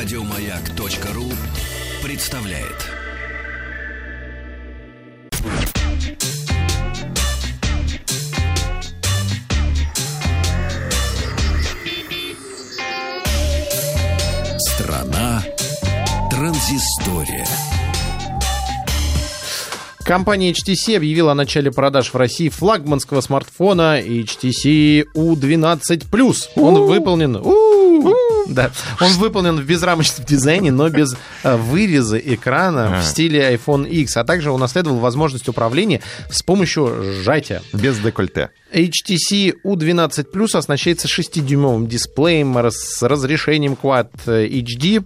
Радиомаяк.ру представляет. Страна транзистория. Компания HTC объявила о начале продаж в России флагманского смартфона HTC U12+. Он выполнен... У-у-у. Да, он выполнен в безрамочном дизайне, но без э, выреза экрана в стиле iPhone X, а также унаследовал возможность управления с помощью сжатия. Без декольте. HTC U12 Plus оснащается 6-дюймовым дисплеем с разрешением Quad HD+,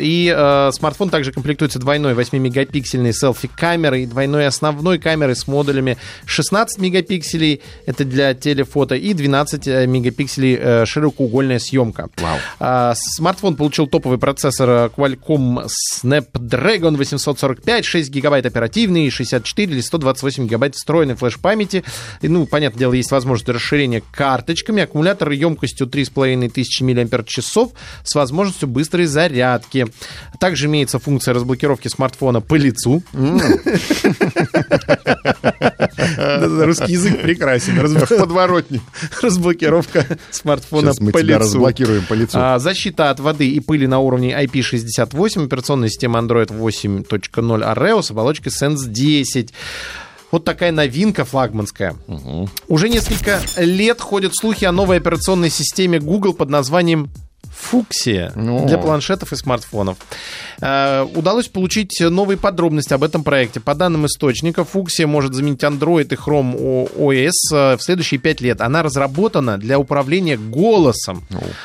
и э, смартфон также комплектуется двойной 8-мегапиксельной селфи-камерой, двойной основной камерой с модулями 16 мегапикселей, это для телефото, и 12 э, мегапикселей э, широкоугольная съемка. Вау. А, смартфон получил топовый процессор э, Qualcomm Snapdragon 845, 6 гигабайт оперативный, 64 или 128 гигабайт встроенной флеш-памяти. И, Ну, понятное дело, есть возможность расширения карточками. Аккумулятор емкостью 3500 мАч с возможностью быстрой зарядки. Также имеется функция разблокировки смартфона по лицу. Русский язык прекрасен. В подворотне. Разблокировка смартфона по лицу. разблокируем по лицу. А, защита от воды и пыли на уровне IP68, операционная система Android 8.0 Oreo с оболочкой Sense 10. Вот такая новинка флагманская. Уже несколько лет ходят слухи о новой операционной системе Google под названием Фуксия Ну. для планшетов и смартфонов. Э, удалось получить новые подробности об этом проекте. По данным источника, Фуксия может заменить Android и Chrome OS э, в следующие пять лет. Она разработана для управления голосом.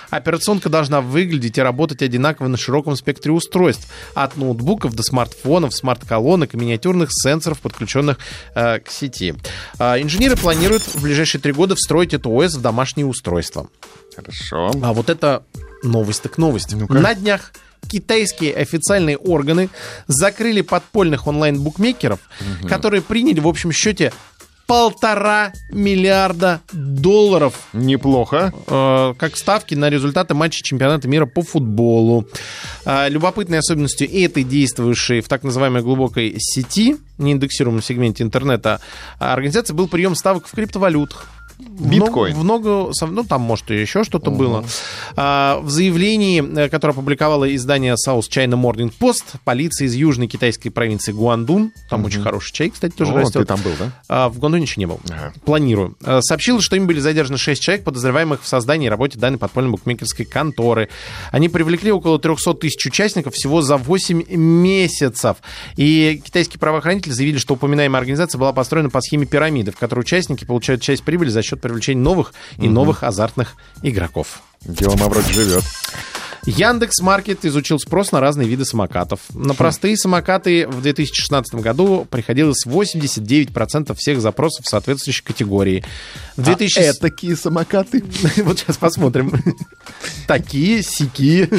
Операционка должна выглядеть и работать одинаково на широком спектре устройств. От ноутбуков до смартфонов, смарт-колонок и миниатюрных сенсоров, подключенных э, к сети. А, инженеры планируют в ближайшие три года встроить эту ОС в домашние устройства. Хорошо. А вот это новость так новость. Ну-ка. На днях китайские официальные органы закрыли подпольных онлайн-букмекеров, которые приняли в общем счете полтора миллиарда долларов Неплохо. э, как ставки на результаты матча чемпионата мира по футболу. Э, любопытной особенностью этой действующей в так называемой глубокой сети, неиндексируемом сегменте интернета, а, организации был прием ставок в криптовалютах. Биткоин. В много, ну там может и еще что-то было. А, в заявлении, э, которое опубликовало издание South China Morning Post, полиция из южной китайской провинции Гуандун, там очень хороший чай, кстати, тоже О, растет. ты там был, да? А, В Гуандуне еще не был. Ага. Планирую. А, Сообщил, что им были задержаны 6 человек, подозреваемых в создании и работе данной подпольной букмекерской конторы. Они привлекли около 300 тысяч участников всего за 8 месяцев. И китайские правоохранители заявили, что упоминаемая организация была построена по схеме пирамиды, в которой участники получают часть прибыли за счет привлечения новых и новых азартных игроков. Дело вроде живет. Яндекс Маркет изучил спрос на разные виды самокатов. На простые самокаты в 2016 году приходилось 89% всех запросов в соответствующей категории. В 2000... А этакие самокаты. Вот сейчас посмотрим. Такие, сякие.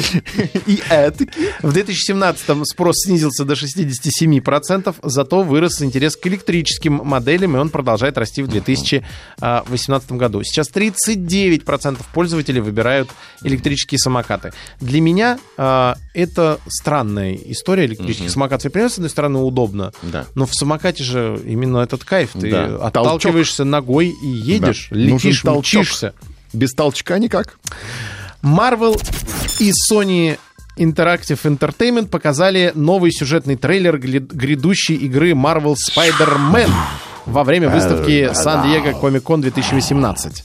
И этакие. В 2017 спрос снизился до 67%, зато вырос интерес к электрическим моделям, и он продолжает расти в 2018 году. Сейчас 39% пользователей выбирают электрические самокаты. Для меня а, это странная история электрических самокатов. Я понимаю, с одной стороны, удобно, Да. но в самокате же именно этот кайф. Ты Да. отталкиваешься ногой и едешь, Да. Летишь, толчок. мчишься. Без толчка никак. Marvel и Sony Interactive Entertainment показали новый сюжетный трейлер грядущей игры Marvel Spider-Man во время выставки Сан-Диего Комик-Кон 2018.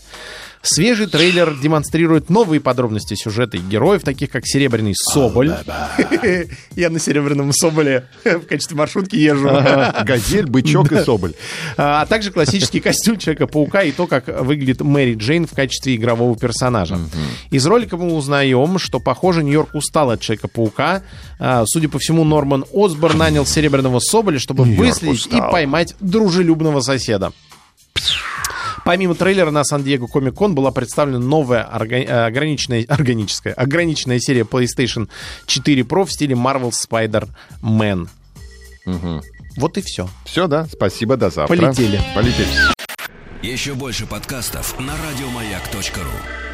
Свежий трейлер демонстрирует новые подробности сюжета и героев, таких как Серебряный Соболь. Я на Серебряном Соболе в качестве маршрутки езжу. Газель, бычок и соболь. А также классический костюм Человека-паука и то, как выглядит Мэри Джейн в качестве игрового персонажа. Из ролика мы узнаем, что, похоже, Нью-Йорк устал от Человека-паука. А, Судя по всему, Норман Осборн нанял Серебряного Соболя, чтобы выследить и поймать дружелюбного соседа. Помимо трейлера на Сан-Диего Комик-Кон была представлена новая орга- э, ограниченная, органическая, ограниченная серия PlayStation 4 Pro в стиле Marvel Spider-Man. Вот и все. Все, да? Спасибо, до завтра. Полетели. Полетели. Еще больше подкастов на радиомаяк.ру.